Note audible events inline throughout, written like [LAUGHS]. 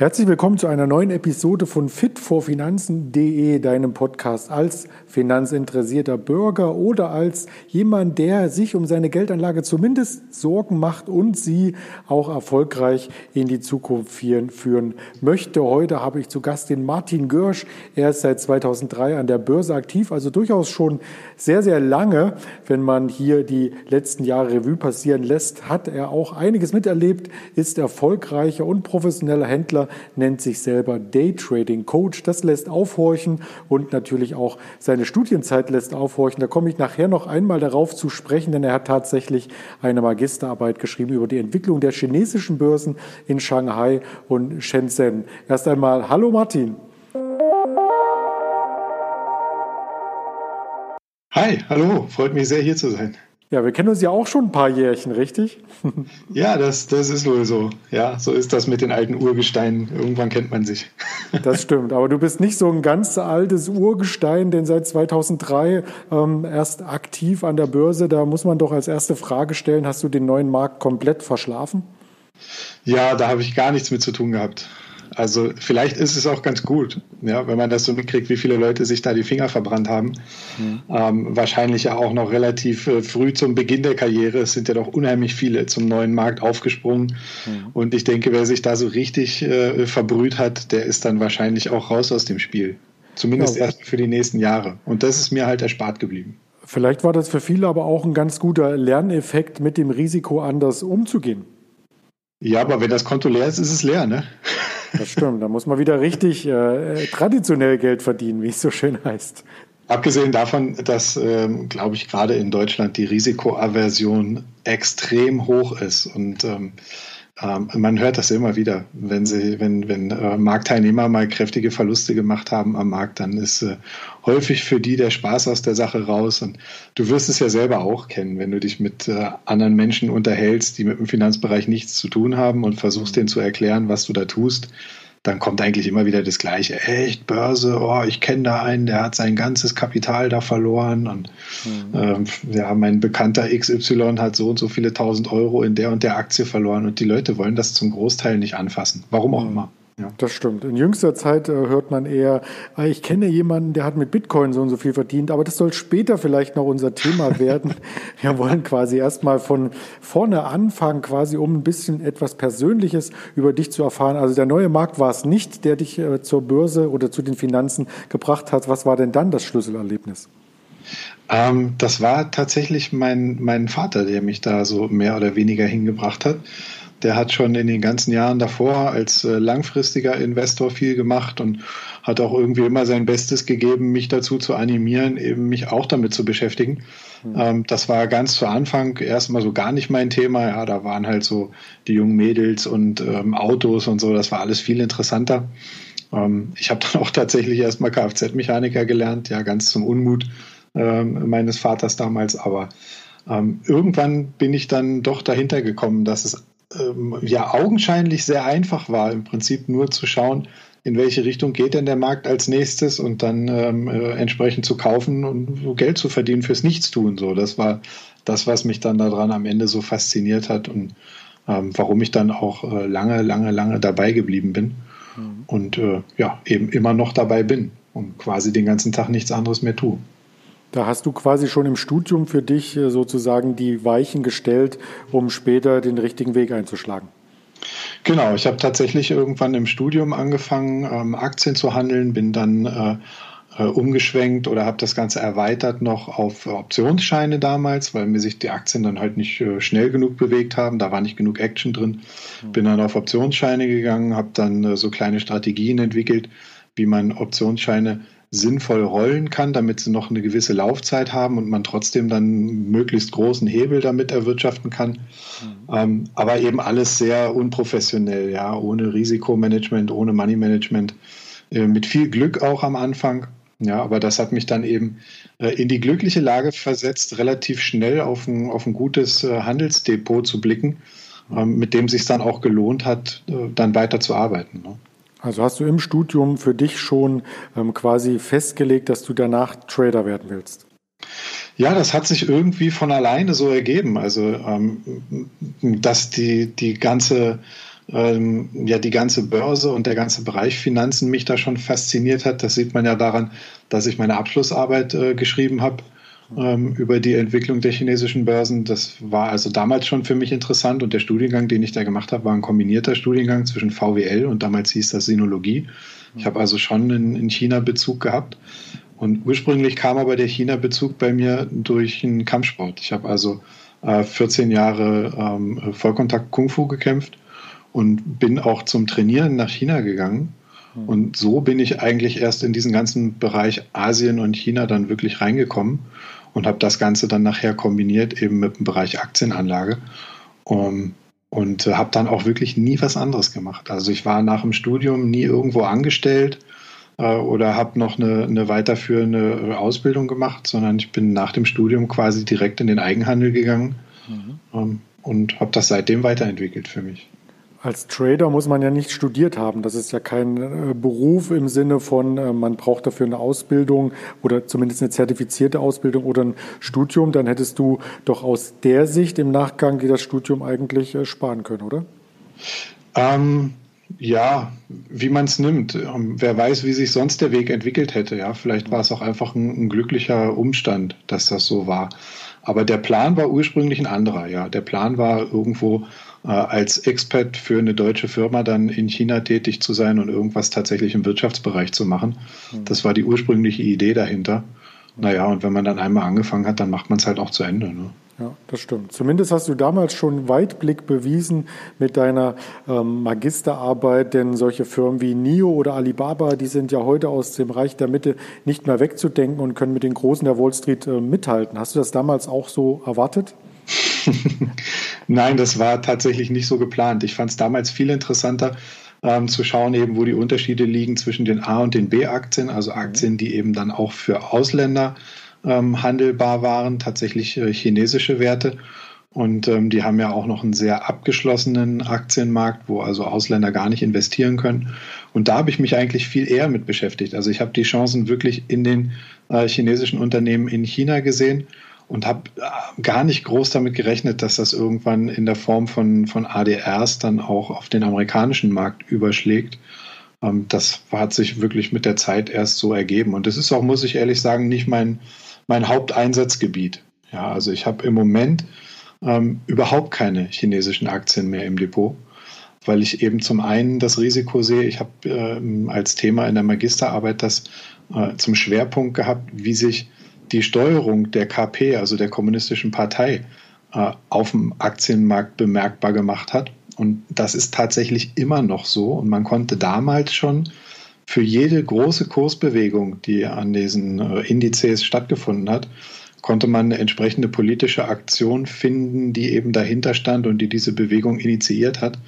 Herzlich willkommen zu einer neuen Episode von fitvorfinanzen.de, deinem Podcast als finanzinteressierter Bürger oder als jemand, der sich um seine Geldanlage zumindest Sorgen macht und sie auch erfolgreich in die Zukunft führen möchte. Heute habe ich zu Gast den Martin Görsch. Er ist seit 2003 an der Börse aktiv, also durchaus schon sehr, sehr lange. Wenn man hier die letzten Jahre Revue passieren lässt, hat er auch einiges miterlebt, ist erfolgreicher und professioneller Händler nennt sich selber Daytrading Coach. Das lässt aufhorchen und natürlich auch seine Studienzeit lässt aufhorchen. Da komme ich nachher noch einmal darauf zu sprechen, denn er hat tatsächlich eine Magisterarbeit geschrieben über die Entwicklung der chinesischen Börsen in Shanghai und Shenzhen. Erst einmal, hallo Martin. Hi, hallo, freut mich sehr hier zu sein. Ja, wir kennen uns ja auch schon ein paar Jährchen, richtig? [LAUGHS] ja, das, das ist wohl so. Ja, so ist das mit den alten Urgesteinen. Irgendwann kennt man sich. [LAUGHS] das stimmt. Aber du bist nicht so ein ganz altes Urgestein, denn seit 2003 ähm, erst aktiv an der Börse. Da muss man doch als erste Frage stellen, hast du den neuen Markt komplett verschlafen? Ja, da habe ich gar nichts mit zu tun gehabt. Also vielleicht ist es auch ganz gut, ja, wenn man das so mitkriegt, wie viele Leute sich da die Finger verbrannt haben. Mhm. Ähm, wahrscheinlich ja auch noch relativ äh, früh zum Beginn der Karriere. Es sind ja doch unheimlich viele zum neuen Markt aufgesprungen. Mhm. Und ich denke, wer sich da so richtig äh, verbrüht hat, der ist dann wahrscheinlich auch raus aus dem Spiel. Zumindest ja. erst für die nächsten Jahre. Und das ist mir halt erspart geblieben. Vielleicht war das für viele aber auch ein ganz guter Lerneffekt, mit dem Risiko anders umzugehen. Ja, aber wenn das Konto leer ist, ist es leer, ne? [LAUGHS] Das stimmt, da muss man wieder richtig äh, traditionell Geld verdienen, wie es so schön heißt. Abgesehen davon, dass, ähm, glaube ich, gerade in Deutschland die Risikoaversion extrem hoch ist und ähm, man hört das immer wieder, wenn sie, wenn, wenn äh, Marktteilnehmer mal kräftige Verluste gemacht haben am Markt, dann ist äh, häufig für die der Spaß aus der Sache raus. Und du wirst es ja selber auch kennen, wenn du dich mit äh, anderen Menschen unterhältst, die mit dem Finanzbereich nichts zu tun haben und versuchst denen zu erklären, was du da tust dann kommt eigentlich immer wieder das Gleiche. Echt, Börse, oh, ich kenne da einen, der hat sein ganzes Kapital da verloren. Und mhm. ähm, ja, mein Bekannter XY hat so und so viele tausend Euro in der und der Aktie verloren. Und die Leute wollen das zum Großteil nicht anfassen. Warum auch mhm. immer. Ja. Das stimmt. In jüngster Zeit äh, hört man eher, ah, ich kenne jemanden, der hat mit Bitcoin so und so viel verdient, aber das soll später vielleicht noch unser Thema [LAUGHS] werden. Wir wollen quasi erstmal von vorne anfangen, quasi um ein bisschen etwas Persönliches über dich zu erfahren. Also der neue Markt war es nicht, der dich äh, zur Börse oder zu den Finanzen gebracht hat. Was war denn dann das Schlüsselerlebnis? Ähm, das war tatsächlich mein, mein Vater, der mich da so mehr oder weniger hingebracht hat. Der hat schon in den ganzen Jahren davor als äh, langfristiger Investor viel gemacht und hat auch irgendwie immer sein Bestes gegeben, mich dazu zu animieren, eben mich auch damit zu beschäftigen. Mhm. Das war ganz zu Anfang erstmal so gar nicht mein Thema. Ja, da waren halt so die jungen Mädels und ähm, Autos und so. Das war alles viel interessanter. Ähm, ich habe [LAUGHS] dann auch tatsächlich erstmal Kfz-Mechaniker gelernt, ja, ganz zum Unmut ähm, meines Vaters damals. Aber ähm, irgendwann bin ich dann doch dahinter gekommen, dass es ähm, ja augenscheinlich sehr einfach war, im Prinzip nur zu schauen, in welche Richtung geht denn der Markt als nächstes und dann ähm, äh, entsprechend zu kaufen und Geld zu verdienen fürs Nichtstun. So, das war das, was mich dann daran am Ende so fasziniert hat und ähm, warum ich dann auch äh, lange, lange, lange dabei geblieben bin mhm. und äh, ja, eben immer noch dabei bin und quasi den ganzen Tag nichts anderes mehr tue. Da hast du quasi schon im Studium für dich äh, sozusagen die Weichen gestellt, um später den richtigen Weg einzuschlagen. Genau, ich habe tatsächlich irgendwann im Studium angefangen, ähm, Aktien zu handeln, bin dann äh, äh, umgeschwenkt oder habe das Ganze erweitert noch auf Optionsscheine damals, weil mir sich die Aktien dann halt nicht schnell genug bewegt haben. Da war nicht genug Action drin. Hm. Bin dann auf Optionsscheine gegangen, habe dann so kleine Strategien entwickelt, wie man Optionsscheine sinnvoll rollen kann, damit sie noch eine gewisse Laufzeit haben und man trotzdem dann möglichst großen Hebel damit erwirtschaften kann. Mhm. Ähm, aber eben alles sehr unprofessionell, ja, ohne Risikomanagement, ohne Moneymanagement, äh, mit viel Glück auch am Anfang. Ja, aber das hat mich dann eben äh, in die glückliche Lage versetzt, relativ schnell auf ein, auf ein gutes äh, Handelsdepot zu blicken, ähm, mit dem sich dann auch gelohnt hat, äh, dann weiter zu arbeiten. Ne? Also hast du im Studium für dich schon ähm, quasi festgelegt, dass du danach Trader werden willst? Ja, das hat sich irgendwie von alleine so ergeben. Also, ähm, dass die, die ganze ähm, ja die ganze Börse und der ganze Bereich Finanzen mich da schon fasziniert hat. Das sieht man ja daran, dass ich meine Abschlussarbeit äh, geschrieben habe ähm, über die Entwicklung der chinesischen Börsen. Das war also damals schon für mich interessant und der Studiengang, den ich da gemacht habe, war ein kombinierter Studiengang zwischen VWL und damals hieß das Sinologie. Ich habe also schon in, in China Bezug gehabt. Und ursprünglich kam aber der China-Bezug bei mir durch einen Kampfsport. Ich habe also äh, 14 Jahre ähm, Vollkontakt Kung Fu gekämpft und bin auch zum Trainieren nach China gegangen. Hm. Und so bin ich eigentlich erst in diesen ganzen Bereich Asien und China dann wirklich reingekommen und habe das Ganze dann nachher kombiniert eben mit dem Bereich Aktienanlage. Um, und äh, habe dann auch wirklich nie was anderes gemacht. Also ich war nach dem Studium nie irgendwo angestellt äh, oder habe noch eine, eine weiterführende Ausbildung gemacht, sondern ich bin nach dem Studium quasi direkt in den Eigenhandel gegangen mhm. ähm, und habe das seitdem weiterentwickelt für mich. Als Trader muss man ja nicht studiert haben. Das ist ja kein äh, Beruf im Sinne von, äh, man braucht dafür eine Ausbildung oder zumindest eine zertifizierte Ausbildung oder ein Studium. Dann hättest du doch aus der Sicht im Nachgang dir das Studium eigentlich äh, sparen können, oder? Ähm, ja, wie man es nimmt. Ähm, wer weiß, wie sich sonst der Weg entwickelt hätte. Ja, vielleicht war es auch einfach ein, ein glücklicher Umstand, dass das so war. Aber der Plan war ursprünglich ein anderer. Ja, der Plan war irgendwo als Expert für eine deutsche Firma dann in China tätig zu sein und irgendwas tatsächlich im Wirtschaftsbereich zu machen. Mhm. Das war die ursprüngliche Idee dahinter. Naja, und wenn man dann einmal angefangen hat, dann macht man es halt auch zu Ende. Ne? Ja, das stimmt. Zumindest hast du damals schon Weitblick bewiesen mit deiner ähm, Magisterarbeit, denn solche Firmen wie NIO oder Alibaba, die sind ja heute aus dem Reich der Mitte nicht mehr wegzudenken und können mit den Großen der Wall Street äh, mithalten. Hast du das damals auch so erwartet? [LAUGHS] Nein, das war tatsächlich nicht so geplant. Ich fand es damals viel interessanter, ähm, zu schauen, eben, wo die Unterschiede liegen zwischen den A- und den B-Aktien, also Aktien, die eben dann auch für Ausländer ähm, handelbar waren, tatsächlich äh, chinesische Werte. Und ähm, die haben ja auch noch einen sehr abgeschlossenen Aktienmarkt, wo also Ausländer gar nicht investieren können. Und da habe ich mich eigentlich viel eher mit beschäftigt. Also ich habe die Chancen wirklich in den äh, chinesischen Unternehmen in China gesehen und habe äh, gar nicht groß damit gerechnet, dass das irgendwann in der Form von, von ADRs dann auch auf den amerikanischen Markt überschlägt. Ähm, das hat sich wirklich mit der Zeit erst so ergeben. Und das ist auch, muss ich ehrlich sagen, nicht mein, mein Haupteinsatzgebiet. Ja, also ich habe im Moment ähm, überhaupt keine chinesischen Aktien mehr im Depot, weil ich eben zum einen das Risiko sehe, ich habe ähm, als Thema in der Magisterarbeit das äh, zum Schwerpunkt gehabt, wie sich die Steuerung der KP, also der Kommunistischen Partei, äh, auf dem Aktienmarkt bemerkbar gemacht hat. Und das ist tatsächlich immer noch so. Und man konnte damals schon für jede große Kursbewegung, die an diesen äh, Indizes stattgefunden hat, konnte man eine entsprechende politische Aktion finden, die eben dahinter stand und die diese Bewegung initiiert hat.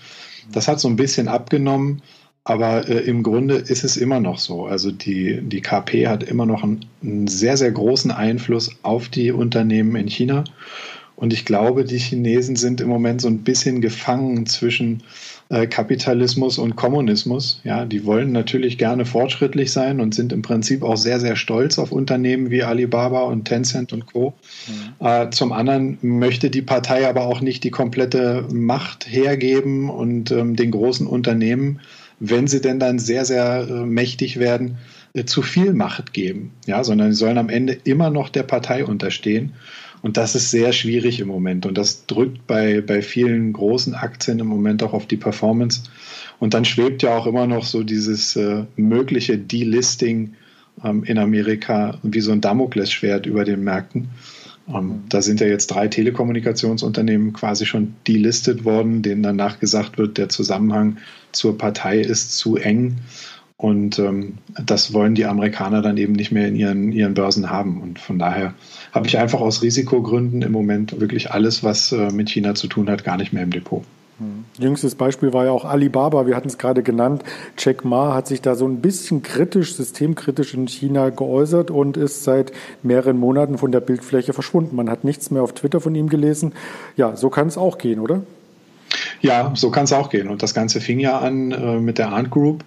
Das hat so ein bisschen abgenommen. Aber äh, im Grunde ist es immer noch so. Also die, die KP hat immer noch einen, einen, sehr, sehr großen Einfluss auf die Unternehmen in China. Und ich glaube, die Chinesen sind im Moment so ein bisschen gefangen zwischen äh, Kapitalismus und Kommunismus. Ja, die wollen natürlich gerne fortschrittlich sein und sind im Prinzip auch sehr, sehr stolz auf Unternehmen wie Alibaba und Tencent und Co. Mhm. Äh, zum anderen möchte die Partei aber auch nicht die komplette Macht hergeben und ähm, den großen Unternehmen wenn sie denn dann sehr, sehr äh, mächtig werden, äh, zu viel Macht geben, ja, sondern sie sollen am Ende immer noch der Partei unterstehen. Und das ist sehr schwierig im Moment. Und das drückt bei, bei vielen großen Aktien im Moment auch auf die Performance. Und dann schwebt ja auch immer noch so dieses äh, mögliche Delisting ähm, in Amerika wie so ein Damoklesschwert über den Märkten. Ähm, da sind ja jetzt drei Telekommunikationsunternehmen quasi schon delistet worden, denen danach gesagt wird, der Zusammenhang zur Partei ist zu eng. Und ähm, das wollen die Amerikaner dann eben nicht mehr in ihren, ihren Börsen haben. Und von daher habe ich einfach aus Risikogründen im Moment wirklich alles, was äh, mit China zu tun hat, gar nicht mehr im Depot. Jüngstes Beispiel war ja auch Alibaba, wir hatten es gerade genannt. Jack Ma hat sich da so ein bisschen kritisch, systemkritisch in China geäußert und ist seit mehreren Monaten von der Bildfläche verschwunden. Man hat nichts mehr auf Twitter von ihm gelesen. Ja, so kann es auch gehen, oder? Ja, so kann es auch gehen. Und das Ganze fing ja an äh, mit der Ant Group,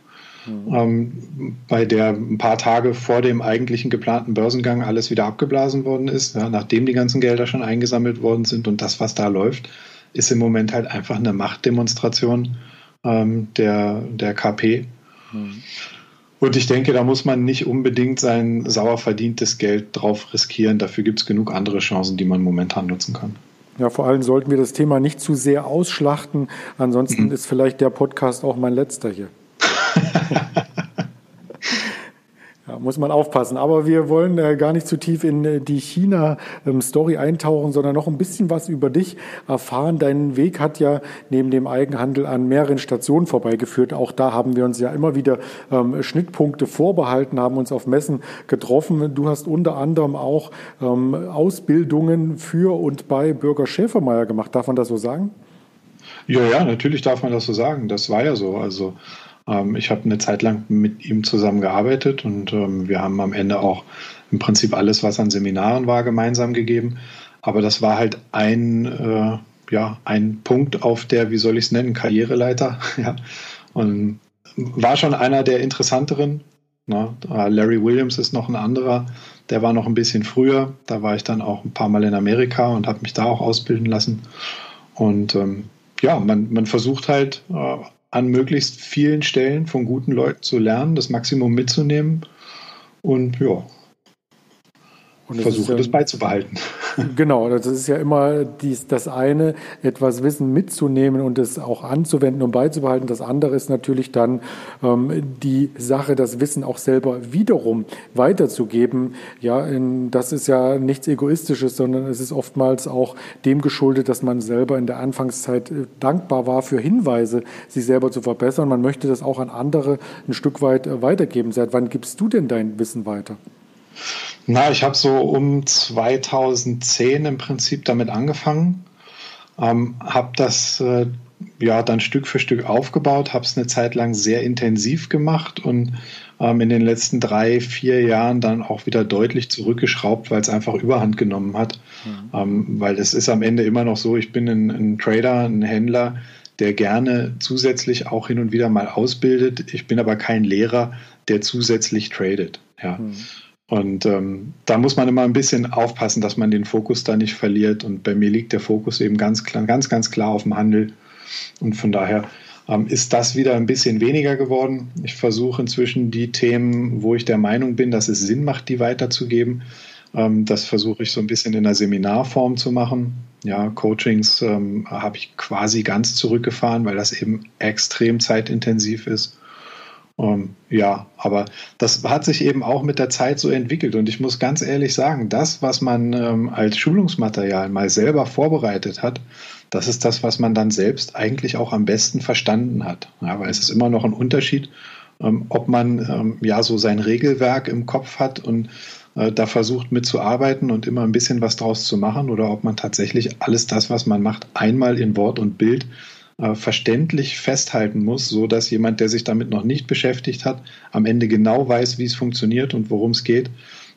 mhm. ähm, bei der ein paar Tage vor dem eigentlichen geplanten Börsengang alles wieder abgeblasen worden ist, ja, nachdem die ganzen Gelder schon eingesammelt worden sind und das, was da läuft, ist im Moment halt einfach eine Machtdemonstration ähm, der, der KP. Mhm. Und ich denke, da muss man nicht unbedingt sein sauer verdientes Geld drauf riskieren. Dafür gibt es genug andere Chancen, die man momentan nutzen kann. Ja, vor allem sollten wir das Thema nicht zu sehr ausschlachten. Ansonsten mhm. ist vielleicht der Podcast auch mein letzter hier. [LAUGHS] Ja, muss man aufpassen. Aber wir wollen äh, gar nicht zu tief in äh, die China-Story ähm, eintauchen, sondern noch ein bisschen was über dich erfahren. Dein Weg hat ja neben dem Eigenhandel an mehreren Stationen vorbeigeführt. Auch da haben wir uns ja immer wieder ähm, Schnittpunkte vorbehalten, haben uns auf Messen getroffen. Du hast unter anderem auch ähm, Ausbildungen für und bei Bürger Schäfermeier gemacht. Darf man das so sagen? Ja, ja, natürlich darf man das so sagen. Das war ja so. Also ähm, ich habe eine Zeit lang mit ihm zusammengearbeitet und ähm, wir haben am Ende auch im Prinzip alles, was an Seminaren war, gemeinsam gegeben. Aber das war halt ein, äh, ja, ein Punkt auf der, wie soll ich es nennen, Karriereleiter. [LAUGHS] ja. Und war schon einer der interessanteren. Ne? Larry Williams ist noch ein anderer, der war noch ein bisschen früher. Da war ich dann auch ein paar Mal in Amerika und habe mich da auch ausbilden lassen. Und ähm, ja, man, man versucht halt äh, an möglichst vielen Stellen von guten Leuten zu lernen, das Maximum mitzunehmen. Und ja, und versuche ja, das beizubehalten. [LAUGHS] Genau, das ist ja immer dies, das eine, etwas Wissen mitzunehmen und es auch anzuwenden und beizubehalten. Das andere ist natürlich dann ähm, die Sache, das Wissen auch selber wiederum weiterzugeben. Ja, in, das ist ja nichts Egoistisches, sondern es ist oftmals auch dem geschuldet, dass man selber in der Anfangszeit äh, dankbar war für Hinweise, sich selber zu verbessern. Man möchte das auch an andere ein Stück weit äh, weitergeben. Seit wann gibst du denn dein Wissen weiter? Na, ich habe so um 2010 im Prinzip damit angefangen, ähm, habe das äh, ja dann Stück für Stück aufgebaut, habe es eine Zeit lang sehr intensiv gemacht und ähm, in den letzten drei, vier Jahren dann auch wieder deutlich zurückgeschraubt, weil es einfach Überhand genommen hat. Mhm. Ähm, weil es ist am Ende immer noch so, ich bin ein, ein Trader, ein Händler, der gerne zusätzlich auch hin und wieder mal ausbildet. Ich bin aber kein Lehrer, der zusätzlich tradet. Ja. Mhm. Und ähm, da muss man immer ein bisschen aufpassen, dass man den Fokus da nicht verliert. Und bei mir liegt der Fokus eben ganz klar, ganz, ganz klar auf dem Handel. Und von daher ähm, ist das wieder ein bisschen weniger geworden. Ich versuche inzwischen die Themen, wo ich der Meinung bin, dass es Sinn macht, die weiterzugeben. Ähm, das versuche ich so ein bisschen in der Seminarform zu machen. Ja, Coachings ähm, habe ich quasi ganz zurückgefahren, weil das eben extrem zeitintensiv ist. Ähm, ja, aber das hat sich eben auch mit der Zeit so entwickelt. Und ich muss ganz ehrlich sagen, das, was man ähm, als Schulungsmaterial mal selber vorbereitet hat, das ist das, was man dann selbst eigentlich auch am besten verstanden hat. Ja, weil es ist immer noch ein Unterschied, ähm, ob man ähm, ja so sein Regelwerk im Kopf hat und äh, da versucht mitzuarbeiten und immer ein bisschen was draus zu machen oder ob man tatsächlich alles das, was man macht, einmal in Wort und Bild verständlich festhalten muss, so dass jemand, der sich damit noch nicht beschäftigt hat, am Ende genau weiß, wie es funktioniert und worum es geht.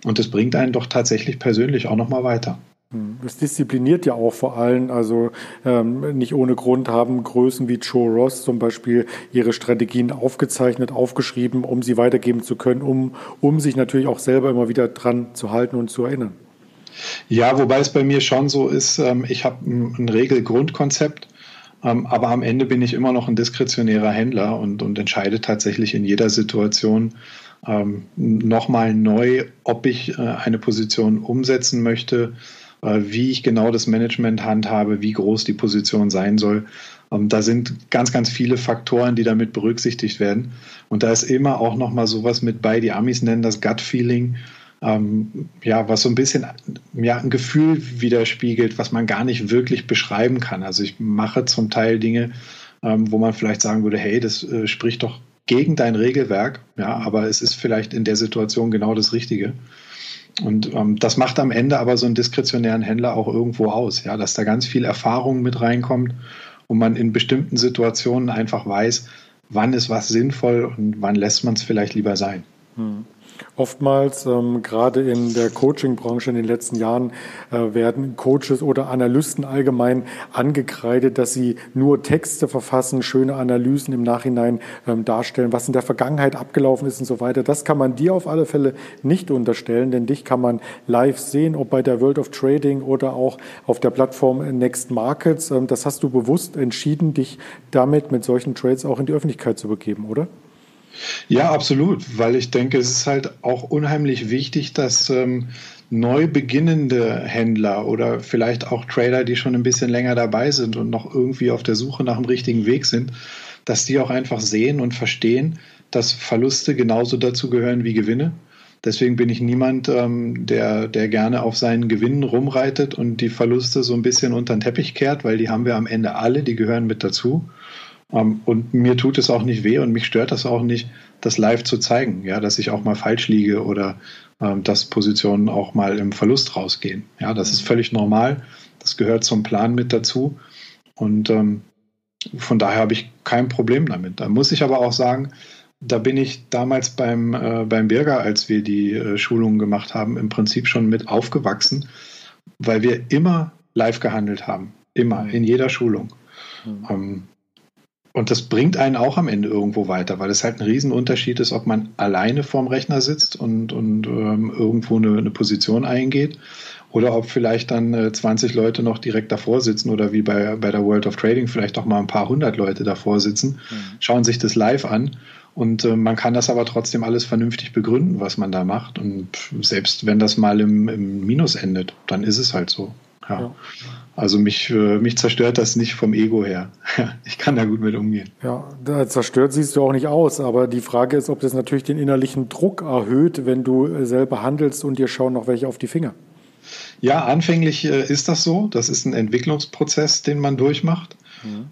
Und das bringt einen doch tatsächlich persönlich auch nochmal weiter. Hm, es diszipliniert ja auch vor allem, also ähm, nicht ohne Grund haben Größen wie Joe Ross zum Beispiel ihre Strategien aufgezeichnet, aufgeschrieben, um sie weitergeben zu können, um, um sich natürlich auch selber immer wieder dran zu halten und zu erinnern. Ja, wobei es bei mir schon so ist, ähm, ich habe ein, ein Regelgrundkonzept aber am Ende bin ich immer noch ein diskretionärer Händler und, und entscheide tatsächlich in jeder Situation ähm, nochmal neu, ob ich äh, eine Position umsetzen möchte, äh, wie ich genau das Management handhabe, wie groß die Position sein soll. Ähm, da sind ganz, ganz viele Faktoren, die damit berücksichtigt werden. Und da ist immer auch nochmal sowas mit bei. Die Amis nennen das Gut Feeling ähm, ja, was so ein bisschen ja, ein Gefühl widerspiegelt, was man gar nicht wirklich beschreiben kann. Also ich mache zum Teil Dinge, ähm, wo man vielleicht sagen würde, hey, das äh, spricht doch gegen dein Regelwerk, ja, aber es ist vielleicht in der Situation genau das Richtige. Und ähm, das macht am Ende aber so einen diskretionären Händler auch irgendwo aus, ja, dass da ganz viel Erfahrung mit reinkommt und man in bestimmten Situationen einfach weiß, wann ist was sinnvoll und wann lässt man es vielleicht lieber sein. Hm. Oftmals, ähm, gerade in der Coaching-Branche in den letzten Jahren, äh, werden Coaches oder Analysten allgemein angekreidet, dass sie nur Texte verfassen, schöne Analysen im Nachhinein ähm, darstellen, was in der Vergangenheit abgelaufen ist und so weiter. Das kann man dir auf alle Fälle nicht unterstellen, denn dich kann man live sehen, ob bei der World of Trading oder auch auf der Plattform Next Markets. Ähm, das hast du bewusst entschieden, dich damit mit solchen Trades auch in die Öffentlichkeit zu begeben, oder? Ja, absolut, weil ich denke, es ist halt auch unheimlich wichtig, dass ähm, neu beginnende Händler oder vielleicht auch Trader, die schon ein bisschen länger dabei sind und noch irgendwie auf der Suche nach dem richtigen Weg sind, dass die auch einfach sehen und verstehen, dass Verluste genauso dazu gehören wie Gewinne. Deswegen bin ich niemand, ähm, der, der gerne auf seinen Gewinnen rumreitet und die Verluste so ein bisschen unter den Teppich kehrt, weil die haben wir am Ende alle, die gehören mit dazu. Ähm, und mir tut es auch nicht weh und mich stört das auch nicht, das live zu zeigen, ja, dass ich auch mal falsch liege oder ähm, dass Positionen auch mal im Verlust rausgehen. Ja, das ist völlig normal. Das gehört zum Plan mit dazu. Und ähm, von daher habe ich kein Problem damit. Da muss ich aber auch sagen, da bin ich damals beim, äh, beim Birger, als wir die äh, Schulungen gemacht haben, im Prinzip schon mit aufgewachsen, weil wir immer live gehandelt haben. Immer, in jeder Schulung. Mhm. Ähm, und das bringt einen auch am Ende irgendwo weiter, weil es halt ein Riesenunterschied ist, ob man alleine vorm Rechner sitzt und, und ähm, irgendwo eine, eine, Position eingeht oder ob vielleicht dann äh, 20 Leute noch direkt davor sitzen oder wie bei, bei der World of Trading vielleicht auch mal ein paar hundert Leute davor sitzen, mhm. schauen sich das live an und äh, man kann das aber trotzdem alles vernünftig begründen, was man da macht. Und selbst wenn das mal im, im Minus endet, dann ist es halt so. Ja. ja. Also mich, äh, mich zerstört das nicht vom Ego her. [LAUGHS] Ich kann da gut mit umgehen. Ja, zerstört siehst du auch nicht aus, aber die Frage ist, ob das natürlich den innerlichen Druck erhöht, wenn du äh, selber handelst und dir schauen noch welche auf die Finger. Ja, anfänglich äh, ist das so. Das ist ein Entwicklungsprozess, den man durchmacht.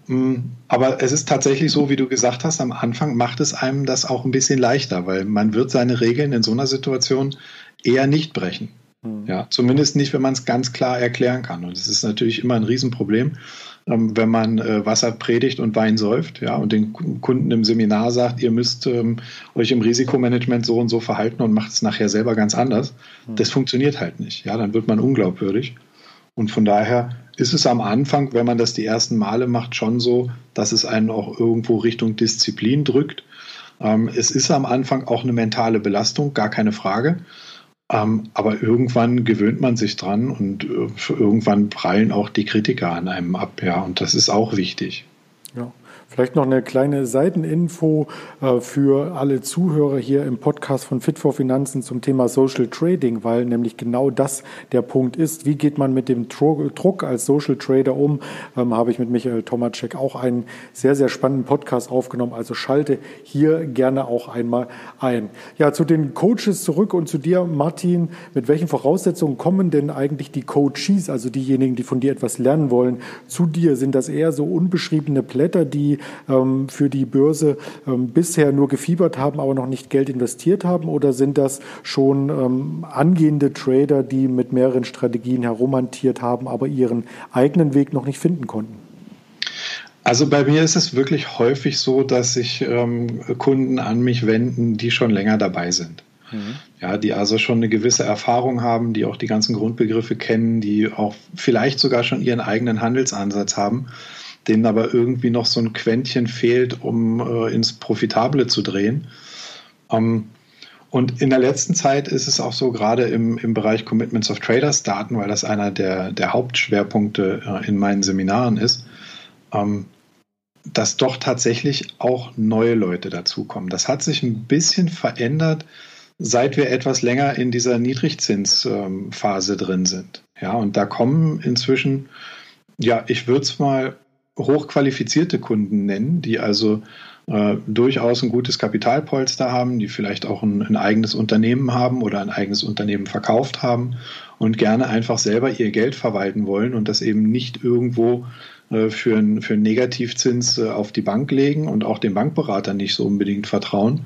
Mhm. Aber es ist tatsächlich so, wie du gesagt hast, am Anfang macht es einem das auch ein bisschen leichter, weil man wird seine Regeln in so einer Situation eher nicht brechen. Ja, zumindest nicht, wenn man es ganz klar erklären kann. Und es ist natürlich immer ein Riesenproblem, ähm, wenn man äh, Wasser predigt und Wein säuft, ja, und den Kunden im Seminar sagt, ihr müsst ähm, euch im Risikomanagement so und so verhalten und macht es nachher selber ganz anders. Hm. Das funktioniert halt nicht. Ja, dann wird man unglaubwürdig. Und von daher ist es am Anfang, wenn man das die ersten Male macht, schon so, dass es einen auch irgendwo Richtung Disziplin drückt. Ähm, es ist am Anfang auch eine mentale Belastung, gar keine Frage. Ähm, aber irgendwann gewöhnt man sich dran und äh, irgendwann prallen auch die Kritiker an einem ab, ja, und das ist auch wichtig. Ja. Vielleicht noch eine kleine Seiteninfo äh, für alle Zuhörer hier im Podcast von Fit for Finanzen zum Thema Social Trading, weil nämlich genau das der Punkt ist. Wie geht man mit dem Druck als Social Trader um? Ähm, habe ich mit Michael Tomacek auch einen sehr, sehr spannenden Podcast aufgenommen. Also schalte hier gerne auch einmal ein. Ja, zu den Coaches zurück und zu dir, Martin. Mit welchen Voraussetzungen kommen denn eigentlich die Coaches, also diejenigen, die von dir etwas lernen wollen, zu dir? Sind das eher so unbeschriebene Blätter, die ähm, für die Börse ähm, bisher nur gefiebert haben, aber noch nicht Geld investiert haben? Oder sind das schon ähm, angehende Trader, die mit mehreren Strategien herumhantiert haben, aber ihren eigenen Weg noch nicht finden konnten? Also bei mir ist es wirklich häufig so, dass sich ähm, Kunden an mich wenden, die schon länger dabei sind. Mhm. Ja, die also schon eine gewisse Erfahrung haben, die auch die ganzen Grundbegriffe kennen, die auch vielleicht sogar schon ihren eigenen Handelsansatz haben denen aber irgendwie noch so ein Quäntchen fehlt, um äh, ins Profitable zu drehen. Ähm, und in der letzten Zeit ist es auch so, gerade im, im Bereich Commitments of Traders Daten, weil das einer der, der Hauptschwerpunkte äh, in meinen Seminaren ist, ähm, dass doch tatsächlich auch neue Leute dazukommen. Das hat sich ein bisschen verändert, seit wir etwas länger in dieser Niedrigzinsphase ähm, drin sind. Ja, und da kommen inzwischen, ja, ich würde es mal hochqualifizierte Kunden nennen, die also äh, durchaus ein gutes Kapitalpolster haben, die vielleicht auch ein, ein, eigenes Unternehmen haben oder ein eigenes Unternehmen verkauft haben und gerne einfach selber ihr Geld verwalten wollen und das eben nicht irgendwo äh, für, ein, für einen Negativzins äh, auf die Bank legen und auch dem Bankberater nicht so unbedingt vertrauen.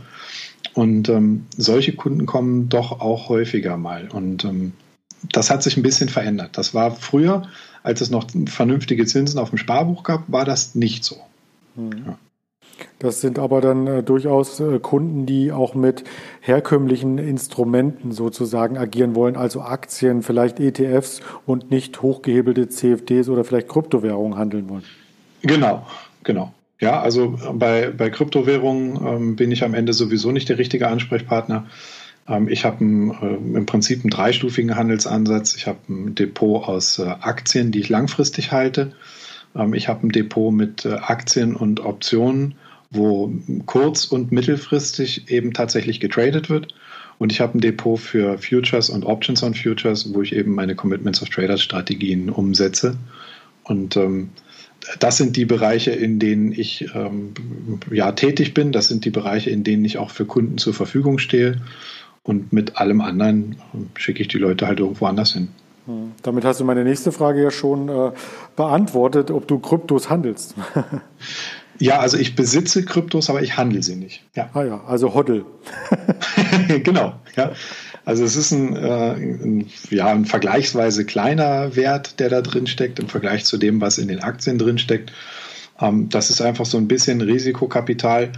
Und ähm, solche Kunden kommen doch auch häufiger mal. Und ähm, das hat sich ein bisschen verändert. Das war früher als es noch vernünftige Zinsen auf dem Sparbuch gab, war das nicht so. Hm. Ja. Das sind aber dann äh, durchaus äh, Kunden, die auch mit herkömmlichen Instrumenten sozusagen agieren wollen, also Aktien, vielleicht ETFs und nicht hochgehebelte CFDs oder vielleicht Kryptowährungen handeln wollen. Genau, genau. Ja, also bei, bei Kryptowährungen ähm, bin ich am Ende sowieso nicht der richtige Ansprechpartner. Ähm, ich habe äh, im Prinzip einen dreistufigen Handelsansatz. Ich habe ein Depot aus äh, Aktien, die ich langfristig halte. Ähm, ich habe ein Depot mit äh, Aktien und Optionen, wo kurz- und mittelfristig eben tatsächlich getradet wird. Und ich habe ein Depot für Futures und Options on Futures, wo ich eben meine Commitments of Traders Strategien umsetze. Und ähm, das sind die Bereiche, in denen ich ähm, ja tätig bin. Das sind die Bereiche, in denen ich auch für Kunden zur Verfügung stehe. Und mit allem anderen äh, schicke ich die Leute halt irgendwo anders hin. Hm. Damit hast du meine nächste Frage ja schon äh, beantwortet, ob du Kryptos handelst. [LAUGHS] ja, also ich besitze Kryptos, aber ich handle sie nicht. Ja. Ah ja, also Hoddle. [LAUGHS] genau, ja. Also es ist ein, äh, ein, ja, ein vergleichsweise kleiner Wert, der da drin steckt im Vergleich zu dem, was in den Aktien drin steckt. Ähm, das ist einfach so ein bisschen Risikokapital,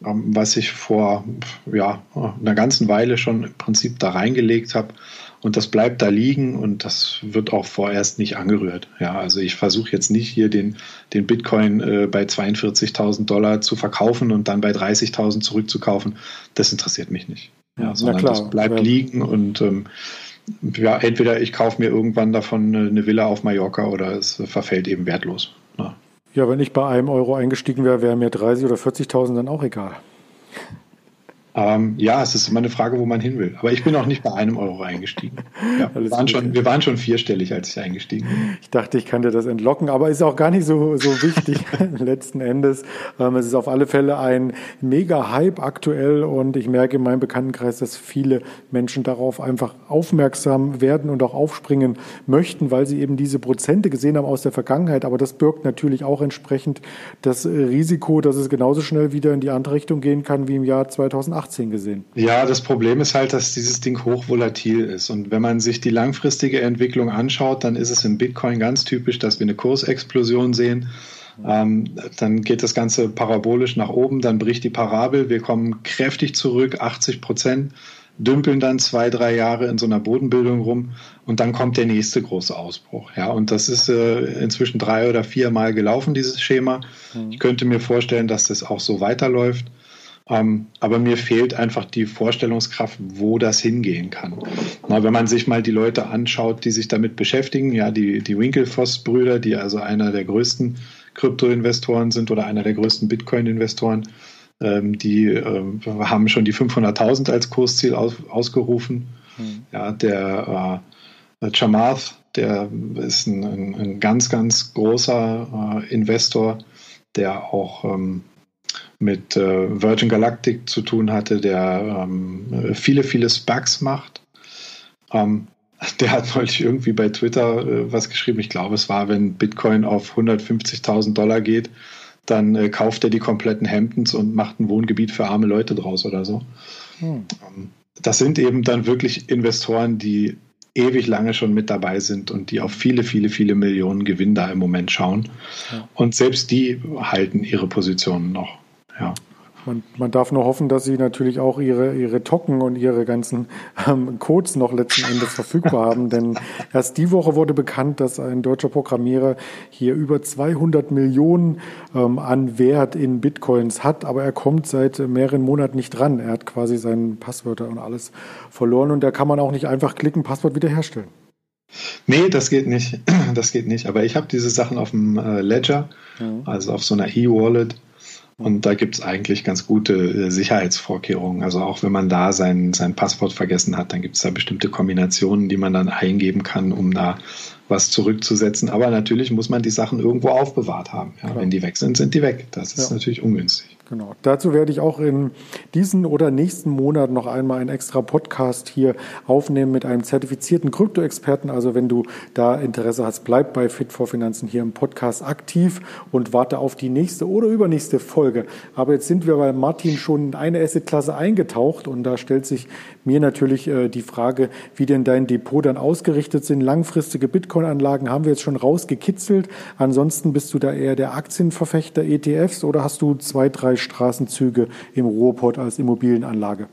was ich vor ja, einer ganzen Weile schon im Prinzip da reingelegt habe. Und das bleibt da liegen und das wird auch vorerst nicht angerührt. Ja, also ich versuche jetzt nicht hier den, den Bitcoin äh, bei 42.000 Dollar zu verkaufen und dann bei 30.000 zurückzukaufen. Das interessiert mich nicht. Ja, sondern klar, das bleibt ja. liegen und ähm, ja, entweder ich kaufe mir irgendwann davon eine Villa auf Mallorca oder es verfällt eben wertlos. Ja, wenn ich bei einem Euro eingestiegen wäre, wäre mir 30 oder 40.000 dann auch egal. Ähm, ja, es ist immer eine Frage, wo man hin will. Aber ich bin auch nicht bei einem Euro eingestiegen. Ja, [LAUGHS] wir, waren schon, wir waren schon vierstellig, als ich eingestiegen bin. Ich dachte, ich kann dir das entlocken, aber ist auch gar nicht so, so wichtig [LAUGHS] [LAUGHS] letzten Endes. Ähm, es ist auf alle Fälle ein mega Hype aktuell und ich merke in meinem Bekanntenkreis, dass viele Menschen darauf einfach aufmerksam werden und auch aufspringen möchten, weil sie eben diese Prozente gesehen haben aus der Vergangenheit. Aber das birgt natürlich auch entsprechend das Risiko, dass es genauso schnell wieder in die andere Richtung gehen kann wie im Jahr 2008. 2018 gesehen. Ja, das Problem ist halt, dass dieses Ding hochvolatil ist. Und wenn man sich die langfristige Entwicklung anschaut, dann ist es im Bitcoin ganz typisch, dass wir eine Kursexplosion sehen. Ähm, dann geht das Ganze parabolisch nach oben, dann bricht die Parabel, wir kommen kräftig zurück, 80 Prozent, dümpeln dann zwei, drei Jahre in so einer Bodenbildung rum und dann kommt der nächste große Ausbruch. Ja, und das ist äh, inzwischen drei oder vier Mal gelaufen, dieses Schema. Mhm. Ich könnte mir vorstellen, dass das auch so weiterläuft. Ähm, aber mir fehlt einfach die Vorstellungskraft, wo das hingehen kann. Na, wenn man sich mal die Leute anschaut, die sich damit beschäftigen, ja, die, die Winklevoss-Brüder, die also einer der größten Krypto-Investoren sind oder einer der größten Bitcoin-Investoren, ähm, die äh, haben schon die 500.000 als Kursziel aus, ausgerufen. Mhm. Ja, der äh, Chamath, der ist ein, ein, ein ganz, ganz großer äh, Investor, der auch ähm, mit äh, Virgin Galactic zu tun hatte, der ähm, viele, viele Spugs macht. Ähm, [LAUGHS] der hat neulich irgendwie bei Twitter äh, was geschrieben. Ich glaube, es war, wenn Bitcoin auf 150.000 Dollar geht, dann äh, kauft er die kompletten Hamptons und macht ein Wohngebiet für arme Leute draus oder so. Hm. Ähm, das sind eben dann wirklich Investoren, die ewig lange schon mit dabei sind und die auf viele, viele, viele Millionen Gewinn da im Moment schauen. Ja. Und selbst die halten ihre Positionen noch. Ja. Man, man, darf nur hoffen, dass sie natürlich auch ihre, ihre Token und ihre ganzen ähm, Codes noch letzten Endes verfügbar haben. Denn erst die Woche wurde bekannt, dass ein deutscher Programmierer hier über 200 Millionen ähm, an Wert in Bitcoins hat. Aber er kommt seit mehreren Monaten nicht dran. Er hat quasi seine Passwörter und alles verloren. Und da kann man auch nicht einfach klicken, Passwort wiederherstellen. Nee, das geht nicht. [CLEARS THROAT] Das geht nicht. Aber ich habe diese Sachen auf dem äh, Ledger, also auf so einer E-Wallet. Und da gibt es eigentlich ganz gute äh, Sicherheitsvorkehrungen. Also auch wenn man da sein, sein Passwort vergessen hat, dann gibt es da bestimmte Kombinationen, die man dann eingeben kann, um da was zurückzusetzen. Aber natürlich muss man die Sachen irgendwo aufbewahrt haben. Ja, wenn die weg sind, sind die weg. Das ist ja. natürlich ungünstig. Genau. Dazu werde ich auch in diesen oder nächsten Monat noch einmal einen extra Podcast hier aufnehmen mit einem zertifizierten Krypto-Experten. Also wenn du da Interesse hast, bleib bei Fit for Finanzen hier im Podcast aktiv und warte auf die nächste oder übernächste Folge. Aber jetzt sind wir bei Martin schon in eine Asset-Klasse eingetaucht und da stellt sich mir natürlich äh, die Frage, wie denn dein Depot dann ausgerichtet sind. Langfristige Bitcoin Coupon-Anlagen haben wir jetzt schon rausgekitzelt. Ansonsten bist du da eher der Aktienverfechter ETFs oder hast du zwei, drei Straßenzüge im Ruhrpott als Immobilienanlage?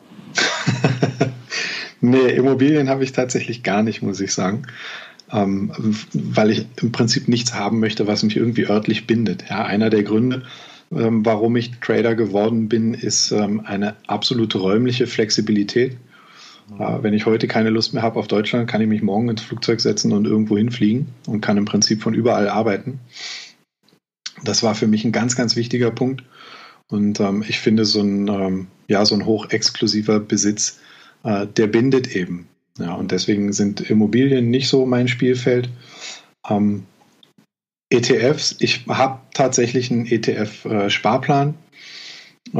[LAUGHS] nee, Immobilien habe ich tatsächlich gar nicht, muss ich sagen. Ähm, weil ich im Prinzip nichts haben möchte, was mich irgendwie örtlich bindet. Ja, einer der Gründe, ähm, warum ich Trader geworden bin, ist ähm, eine absolute räumliche Flexibilität. Äh, wenn ich heute keine Lust mehr habe auf Deutschland, kann ich mich morgen ins Flugzeug setzen und irgendwo hinfliegen und kann im Prinzip von überall arbeiten. Das war für mich ein ganz, ganz wichtiger Punkt. Und ähm, ich finde, so ein, ähm, ja, so ein hochexklusiver Besitz, äh, der bindet eben. Ja, und deswegen sind Immobilien nicht so mein Spielfeld. Ähm, ETFs, ich habe tatsächlich einen ETF-Sparplan. Äh,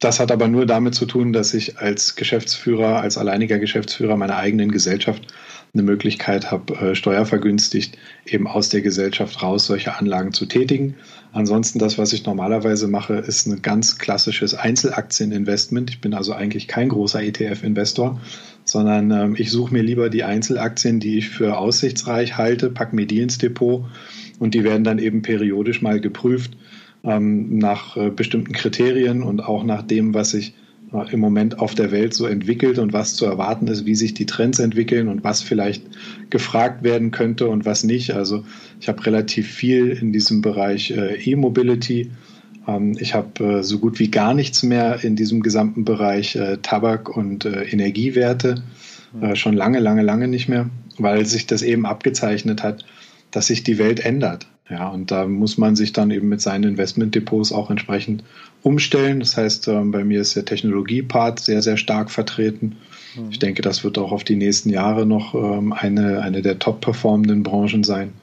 das hat aber nur damit zu tun, dass ich als Geschäftsführer, als alleiniger Geschäftsführer meiner eigenen Gesellschaft eine Möglichkeit habe, äh, steuervergünstigt eben aus der Gesellschaft raus solche Anlagen zu tätigen. Ansonsten das, was ich normalerweise mache, ist ein ganz klassisches Einzelaktieninvestment. Ich bin also eigentlich kein großer ETF-Investor, sondern ähm, ich suche mir lieber die Einzelaktien, die ich für aussichtsreich halte, packe mir die ins Depot und die werden dann eben periodisch mal geprüft ähm, nach äh, bestimmten Kriterien und auch nach dem, was sich äh, im Moment auf der Welt so entwickelt und was zu erwarten ist, wie sich die Trends entwickeln und was vielleicht gefragt werden könnte und was nicht. Also ich habe relativ viel in diesem Bereich äh, E-Mobility. Ähm, ich habe äh, so gut wie gar nichts mehr in diesem gesamten Bereich äh, Tabak und äh, Energiewerte. Schon lange, lange, lange nicht mehr, weil sich das eben abgezeichnet hat, dass sich die Welt ändert. Ja, und da muss man sich dann eben mit seinen Investmentdepots auch entsprechend umstellen. Das heißt, ähm, bei mir ist der Technologiepart sehr, sehr stark vertreten. Mhm. Ich denke, das wird auch auf die nächsten Jahre noch ähm, eine, eine der top performenden Branchen sein.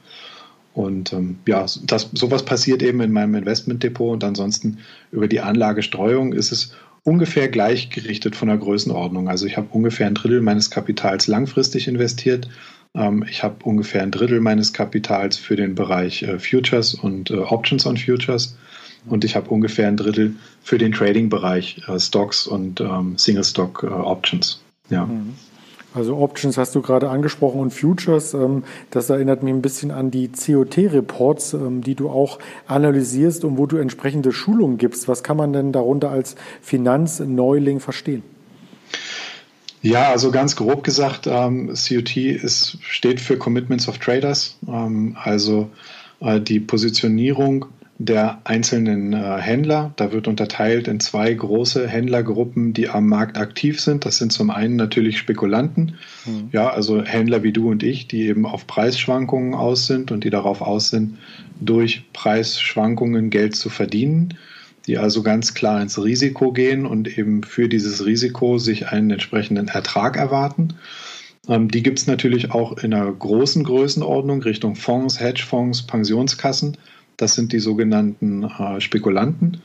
Und ähm, ja, das, sowas passiert eben in meinem Investmentdepot und ansonsten über die Anlagestreuung ist es ungefähr gleichgerichtet von der Größenordnung. Also ich habe ungefähr ein Drittel meines Kapitals langfristig investiert ich habe ungefähr ein Drittel meines Kapitals für den Bereich äh, Futures und äh, Options on Futures und ich habe ungefähr ein Drittel für den Trading-Bereich äh, Stocks und ähm, Single Stock Options. Ja. Mhm. Also Options hast du gerade angesprochen und Futures, ähm, das erinnert mich ein bisschen an die COT-Reports, die du auch analysierst und wo du entsprechende Schulungen gibst. Was kann man denn darunter als Finanzneuling verstehen? Ja, also ganz grob gesagt, ähm, COT ist, steht für Commitments of Traders, ähm, also äh, die Positionierung der einzelnen äh, Händler. Da wird unterteilt in zwei große Händlergruppen, die am Markt aktiv sind. Das sind zum einen natürlich Spekulanten, mhm. ja, also Händler wie du und ich, die eben auf Preisschwankungen aus sind und die darauf aus sind, durch Preisschwankungen Geld zu verdienen die also ganz klar ins Risiko gehen und eben für dieses Risiko sich einen entsprechenden Ertrag erwarten. Ähm, die gibt es natürlich auch in einer großen Größenordnung Richtung Fonds, Hedgefonds, Pensionskassen. Das sind die sogenannten äh, Spekulanten.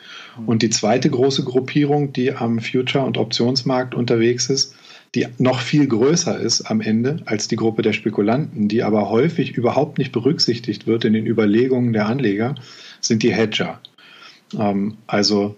Und die zweite große Gruppierung, die am Future- und Optionsmarkt unterwegs ist, die noch viel größer ist am Ende als die Gruppe der Spekulanten, die aber häufig überhaupt nicht berücksichtigt wird in den Überlegungen der Anleger, sind die Hedger. Ähm, also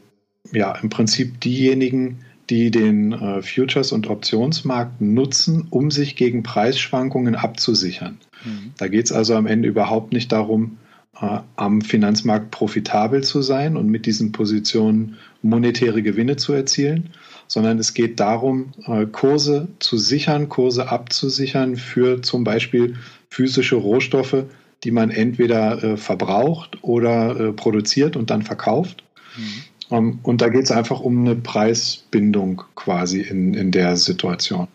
ja, im Prinzip diejenigen, die den äh, Futures- und Optionsmarkt nutzen, um sich gegen Preisschwankungen abzusichern. Mhm. Da geht es also am Ende überhaupt nicht darum, äh, am Finanzmarkt profitabel zu sein und mit diesen Positionen monetäre Gewinne zu erzielen, sondern es geht darum, äh, Kurse zu sichern, Kurse abzusichern für zum Beispiel physische Rohstoffe, die man entweder äh, verbraucht oder äh, produziert und dann verkauft. Mhm. Um, ähm, und da geht es einfach um eine Preisbindung quasi in, in der Situation.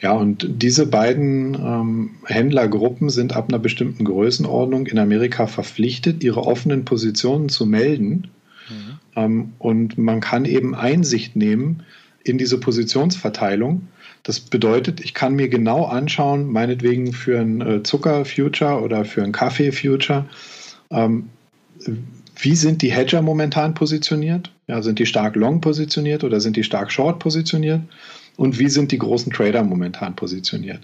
Ja, und diese beiden ähm, Händlergruppen sind ab einer bestimmten Größenordnung in Amerika verpflichtet, ihre offenen Positionen zu melden. Mhm. Ähm, und man kann eben Einsicht nehmen in diese Positionsverteilung das bedeutet, ich kann mir genau anschauen, meinetwegen für ein äh, Zucker-Future oder für ein Kaffee-Future, ähm, wie sind die Hedger momentan positioniert? Ja, sind die stark long positioniert oder sind die stark short positioniert? Und wie sind die großen Trader momentan positioniert?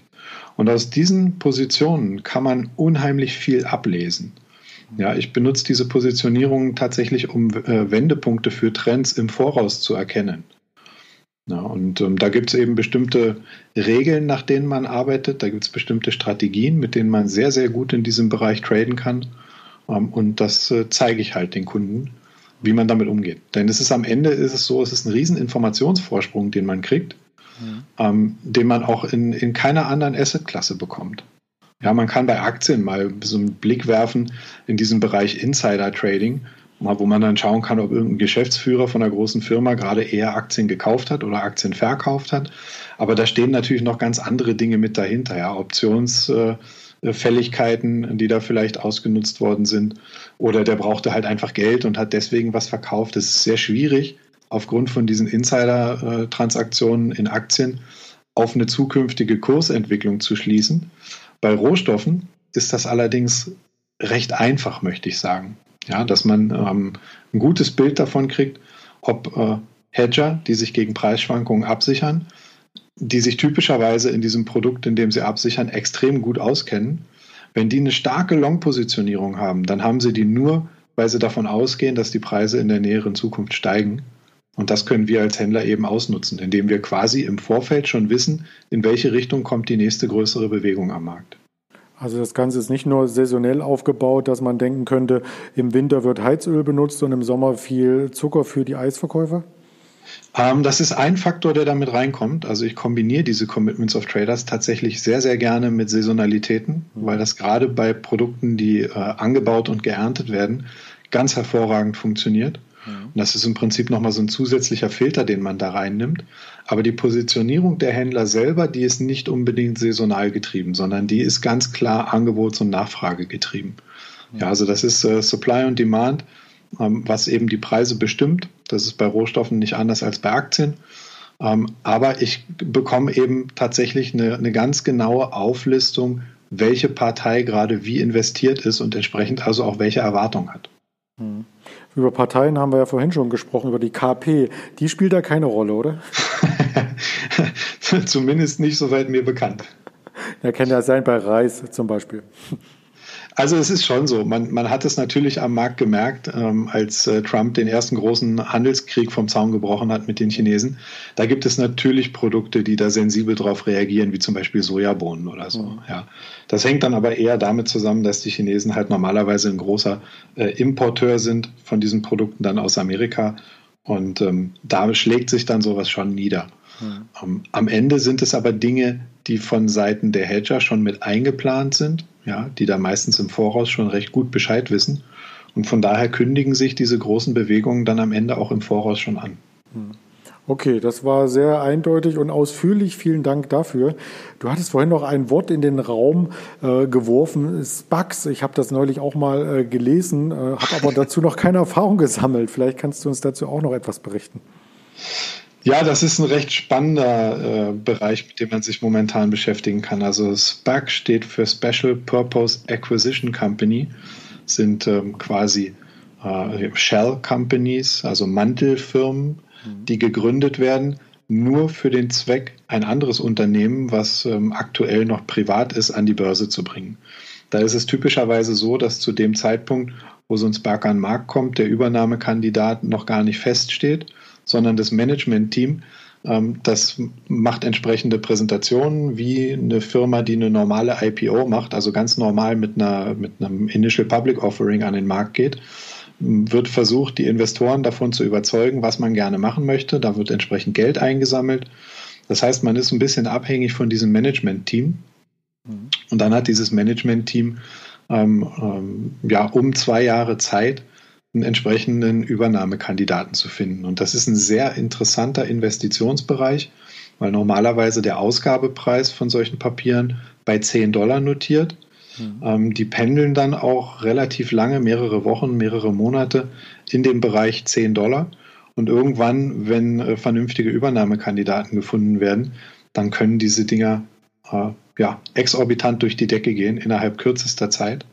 Und aus diesen Positionen kann man unheimlich viel ablesen. Ja, ich benutze diese Positionierung tatsächlich, um äh, Wendepunkte für Trends im Voraus zu erkennen. Ja, und ähm, da gibt es eben bestimmte Regeln, nach denen man arbeitet. Da gibt es bestimmte Strategien, mit denen man sehr, sehr gut in diesem Bereich traden kann. Ähm, und das äh, zeige ich halt den Kunden, wie man damit umgeht. Denn es ist am Ende ist es so, es ist ein riesen Informationsvorsprung, den man kriegt, mhm. ähm, den man auch in, in keiner anderen Assetklasse bekommt. Ja, man kann bei Aktien mal so einen Blick werfen in diesen Bereich Insider Trading wo man dann schauen kann, ob irgendein Geschäftsführer von einer großen Firma gerade eher Aktien gekauft hat oder Aktien verkauft hat. Aber da stehen natürlich noch ganz andere Dinge mit dahinter, ja, Optionsfälligkeiten, die da vielleicht ausgenutzt worden sind. Oder der brauchte halt einfach Geld und hat deswegen was verkauft. Das ist sehr schwierig, aufgrund von diesen Insider-Transaktionen in Aktien auf eine zukünftige Kursentwicklung zu schließen. Bei Rohstoffen ist das allerdings recht einfach, möchte ich sagen. Ja, dass man ähm, ein gutes Bild davon kriegt, ob äh, Hedger, die sich gegen Preisschwankungen absichern, die sich typischerweise in diesem Produkt, in dem sie absichern, extrem gut auskennen. Wenn die eine starke Long-Positionierung haben, dann haben sie die nur, weil sie davon ausgehen, dass die Preise in der näheren Zukunft steigen. Und das können wir als Händler eben ausnutzen, indem wir quasi im Vorfeld schon wissen, in welche Richtung kommt die nächste größere Bewegung am Markt. Also das Ganze ist nicht nur saisonell aufgebaut, dass man denken könnte, im Winter wird Heizöl benutzt und im Sommer viel Zucker für die Eisverkäufer? Ähm, das ist ein Faktor, der damit reinkommt. Also ich kombiniere diese Commitments of Traders tatsächlich sehr, sehr gerne mit Saisonalitäten, mhm. weil das gerade bei Produkten, die äh, angebaut und geerntet werden, ganz hervorragend funktioniert. Und das ist im Prinzip nochmal so ein zusätzlicher Filter, den man da reinnimmt. Aber die Positionierung der Händler selber, die ist nicht unbedingt saisonal getrieben, sondern die ist ganz klar Angebots- und Nachfrage getrieben. Ja, also das ist äh, Supply und Demand, ähm, was eben die Preise bestimmt. Das ist bei Rohstoffen nicht anders als bei Aktien. Ähm, aber ich bekomme eben tatsächlich eine, eine ganz genaue Auflistung, welche Partei gerade wie investiert ist und entsprechend also auch welche Erwartung hat. Hm. Über Parteien haben wir ja vorhin schon gesprochen, über die KP. Die spielt da keine Rolle, oder? [LAUGHS] Zumindest nicht, soweit mir bekannt. Ja, kann ja sein bei Reis zum Beispiel. Also es ist schon so. Man, man hat es natürlich am Markt gemerkt, ähm, als äh, Trump den ersten großen Handelskrieg vom Zaun gebrochen hat mit den Chinesen. Da gibt es natürlich Produkte, die da sensibel drauf reagieren, wie zum Beispiel Sojabohnen oder so. Mhm. Ja. Das hängt dann aber eher damit zusammen, dass die Chinesen halt normalerweise ein großer äh, Importeur sind von diesen Produkten dann aus Amerika. Und ähm, da schlägt sich dann sowas schon nieder. Mhm. Um, am Ende sind es aber Dinge, die von Seiten der Hedger schon mit eingeplant sind ja, die da meistens im Voraus schon recht gut Bescheid wissen. Und von daher kündigen sich diese großen Bewegungen dann am Ende auch im Voraus schon an. Hm. Okay, das war sehr eindeutig und ausführlich. Vielen Dank dafür. Du hattest vorhin noch ein Wort in den Raum äh, geworfen, Spugs. Ich habe das neulich auch mal äh, gelesen, äh, habe aber dazu noch keine Erfahrung gesammelt. Vielleicht kannst du uns dazu auch noch etwas berichten. Ja, das ist ein recht spannender äh, Bereich, mit dem man sich momentan beschäftigen kann. Also SPAC steht für Special Purpose Acquisition Company, sind ähm, quasi äh, Shell Companies, also Mantelfirmen, mhm. die gegründet werden, nur für den Zweck, ein anderes Unternehmen, was ähm, aktuell noch privat ist, an die Börse zu bringen. Da ist es typischerweise so, dass zu dem Zeitpunkt, wo so ein SPAC an den Markt kommt, der Übernahmekandidat noch gar nicht feststeht sondern das Management-Team. Ähm, das macht entsprechende Präsentationen, wie eine Firma, die eine normale IPO macht, also ganz normal mit, einer, mit einem Initial Public Offering an den Markt geht wird versucht, die Investoren davon zu überzeugen, was man gerne machen möchte. Da wird entsprechend Geld eingesammelt. Das heißt, man ist ein bisschen abhängig von diesem Management-Team. Mhm. Und dann hat dieses Management-Team ähm, ähm, ja um zwei Jahre Zeit, einen entsprechenden Übernahmekandidaten zu finden. Und das ist ein sehr interessanter Investitionsbereich, weil normalerweise der Ausgabepreis von solchen Papieren bei 10 Dollar notiert. Mhm. Ähm, die pendeln dann auch relativ lange, mehrere Wochen, mehrere Monate in dem Bereich 10 Dollar. Und irgendwann, wenn äh, vernünftige Übernahmekandidaten gefunden werden, dann können diese Dinger äh, ja, exorbitant durch die Decke gehen innerhalb kürzester Zeit.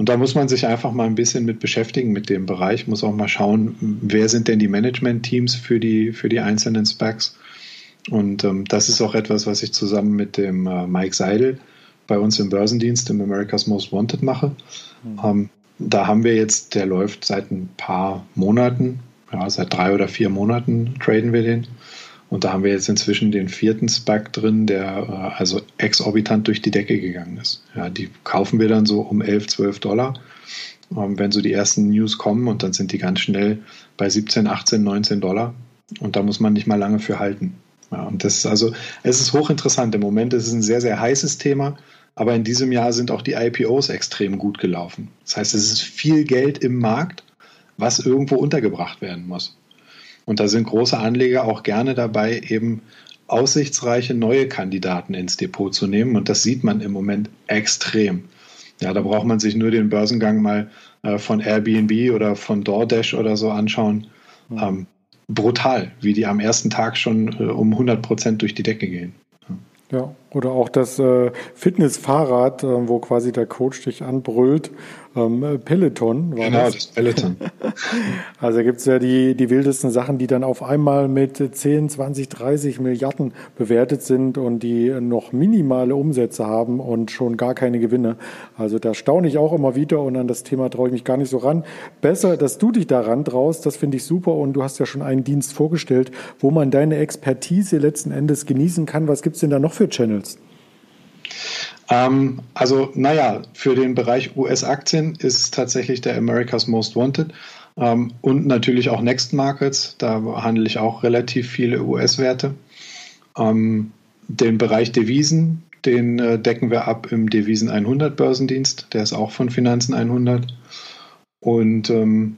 Und da muss man sich einfach mal ein bisschen mit beschäftigen mit dem Bereich, muss auch mal schauen, wer sind denn die Management-Teams für die, für die einzelnen Specs. Und ähm, das ist auch etwas, was ich zusammen mit dem äh, Mike Seidel bei uns im Börsendienst im America's Most Wanted mache. Mhm. Ähm, da haben wir jetzt, der läuft seit ein paar Monaten, ja, seit drei oder vier Monaten traden wir den. Und da haben wir jetzt inzwischen den vierten SPAC drin, der äh, also exorbitant durch die Decke gegangen ist. Ja, die kaufen wir dann so um 11, 12 Dollar, ähm, wenn so die ersten News kommen und dann sind die ganz schnell bei 17, 18, 19 Dollar. Und da muss man nicht mal lange für halten. Ja, und das ist also, es ist hochinteressant. Im Moment ist es ein sehr, sehr heißes Thema. Aber in diesem Jahr sind auch die IPOs extrem gut gelaufen. Das heißt, es ist viel Geld im Markt, was irgendwo untergebracht werden muss. Und da sind große Anleger auch gerne dabei, eben aussichtsreiche neue Kandidaten ins Depot zu nehmen. Und das sieht man im Moment extrem. Ja, da braucht man sich nur den Börsengang mal äh, von Airbnb oder von DoorDash oder so anschauen. Mhm. Ähm, brutal, wie die am ersten Tag schon äh, um 100 Prozent durch die Decke gehen. Ja, oder auch das äh, Fitnessfahrrad, äh, wo quasi der Coach dich anbrüllt. Ähm, Peloton war genau, das. das Peloton. [LAUGHS] also gibt es ja die, die wildesten Sachen, die dann auf einmal mit 10, 20, 30 Milliarden bewertet sind und die noch minimale Umsätze haben und schon gar keine Gewinne. Also da staune ich auch immer wieder und an das Thema traue ich mich gar nicht so ran. Besser, dass du dich daran traust, das finde ich super und du hast ja schon einen Dienst vorgestellt, wo man deine Expertise letzten Endes genießen kann. Was gibt es denn da noch für Channels? Ähm, also, naja, für den Bereich US-Aktien ist tatsächlich der America's Most Wanted ähm, und natürlich auch Next Markets. Da handle ich auch relativ viele US-Werte. Ähm, den Bereich Devisen, den äh, decken wir ab im Devisen 100 Börsendienst. Der ist auch von Finanzen 100. Und ähm,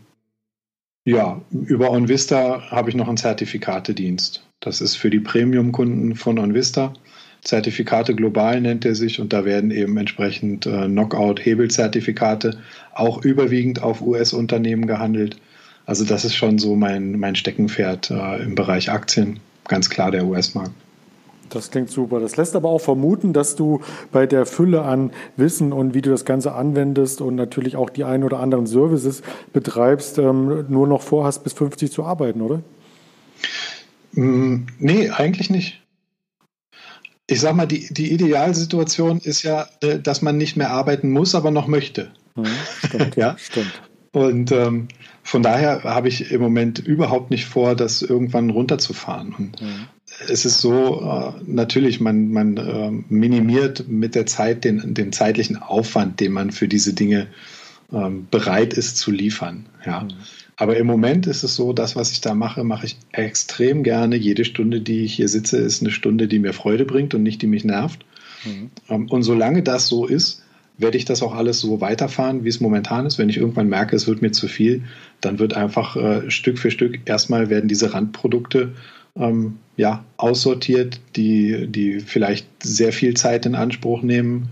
ja, über OnVista habe ich noch einen Zertifikatedienst. Das ist für die Premium-Kunden von OnVista. Zertifikate global nennt er sich und da werden eben entsprechend äh, Knockout-Hebelzertifikate auch überwiegend auf US-Unternehmen gehandelt. Also das ist schon so mein, mein Steckenpferd äh, im Bereich Aktien, ganz klar der US-Markt. Das klingt super. Das lässt aber auch vermuten, dass du bei der Fülle an Wissen und wie du das Ganze anwendest und natürlich auch die ein oder anderen Services betreibst, ähm, nur noch vorhast, bis 50 zu arbeiten, oder? Mm, nee, eigentlich nicht ich sag mal, die, die Idealsituation ist ja, äh, dass man nicht mehr arbeiten muss, aber noch möchte. Mhm, stimmt, [LAUGHS] ja, stimmt. Und ähm, von daher habe ich im Moment überhaupt nicht vor, das irgendwann runterzufahren. Und mhm. es ist so, äh, natürlich, man, man äh, minimiert mit der Zeit den, den zeitlichen Aufwand, den man für diese Dinge ähm, bereit ist zu liefern. Ja. Mhm. Aber im Moment ist es so, das, was ich da mache, mache ich extrem gerne. Jede Stunde, die ich hier sitze, ist eine Stunde, die mir Freude bringt und nicht, die mich nervt. Mhm. Ähm, und solange das so ist, werde ich das auch alles so weiterfahren, wie es momentan ist. Wenn ich irgendwann merke, es wird mir zu viel, dann wird einfach äh, Stück für Stück erstmal werden diese Randprodukte ähm, ja, aussortiert, die, die vielleicht sehr viel Zeit in Anspruch nehmen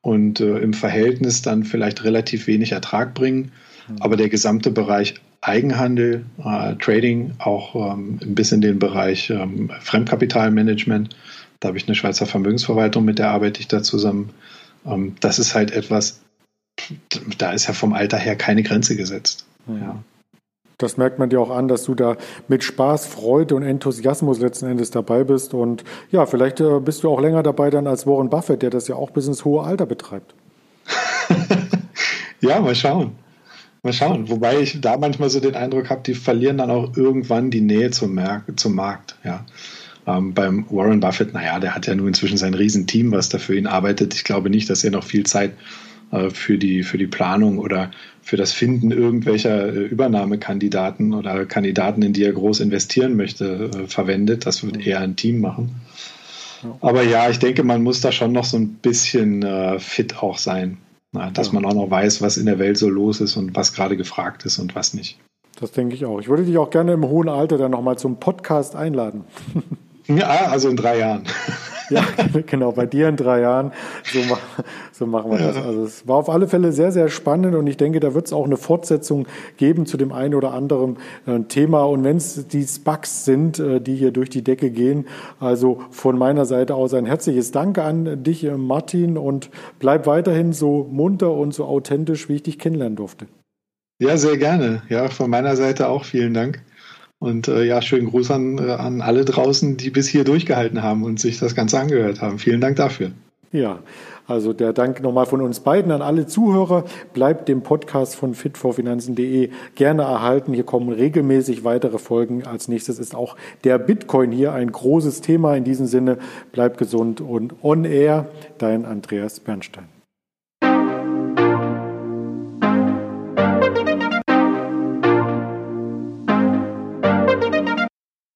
und äh, im Verhältnis dann vielleicht relativ wenig Ertrag bringen. Mhm. Aber der gesamte Bereich Eigenhandel, äh, Trading, auch ähm, ein bisschen den Bereich ähm, Fremdkapitalmanagement. Da habe ich eine Schweizer Vermögensverwaltung, mit der arbeite ich da zusammen. Ähm, das ist halt etwas, da ist ja vom Alter her keine Grenze gesetzt. Ja. Das merkt man dir auch an, dass du da mit Spaß, Freude und Enthusiasmus letzten Endes dabei bist. Und ja, vielleicht äh, bist du auch länger dabei dann als Warren Buffett, der das ja auch bis ins hohe Alter betreibt. [LAUGHS] ja, mal schauen. Mal schauen. Wobei ich da manchmal so den Eindruck habe, die verlieren dann auch irgendwann die Nähe zum, Mer zum Markt. Ja. Ähm, beim Warren Buffett, naja, der hat ja nun inzwischen sein Riesenteam, was da für ihn arbeitet. Ich glaube nicht, dass er noch viel Zeit äh, für, die, für die Planung oder für das Finden irgendwelcher äh, Übernahmekandidaten oder Kandidaten, in die er groß investieren möchte, äh, verwendet. Das wird eher ein Team machen. Aber ja, ich denke, man muss da schon noch so ein bisschen äh, fit auch sein. Na, dass ja. man auch noch weiß, was in der Welt so los ist und was gerade gefragt ist und was nicht. Das denke ich auch. Ich würde dich auch gerne im hohen Alter dann nochmal zum Podcast einladen. Ja, also in drei Jahren. Ja, [LAUGHS] genau, bei dir in drei Jahren. So, so machen wir das. Also es war auf alle Fälle sehr, sehr spannend und ich denke, da wird es auch eine Fortsetzung geben zu dem einen oder anderen äh, Thema. Und wenn es die Spucks sind, äh, die hier durch die Decke gehen, also von meiner Seite aus ein herzliches Danke an dich, äh, Martin, und bleib weiterhin so munter und so authentisch, wie ich dich kennenlernen durfte. Ja, sehr gerne. Ja, von meiner Seite auch vielen Dank. Und äh, ja, schönen Gruß an, äh, an alle draußen, die bis hier durchgehalten haben und sich das Ganze angehört haben. Vielen Dank dafür. Ja, also der Dank nochmal von uns beiden an alle Zuhörer. Bleibt dem Podcast von fitforfinanzen.de gerne erhalten. Hier kommen regelmäßig weitere Folgen. Als nächstes ist auch der Bitcoin hier ein großes Thema. In diesem Sinne, bleibt gesund und on air. Dein Andreas Bernstein.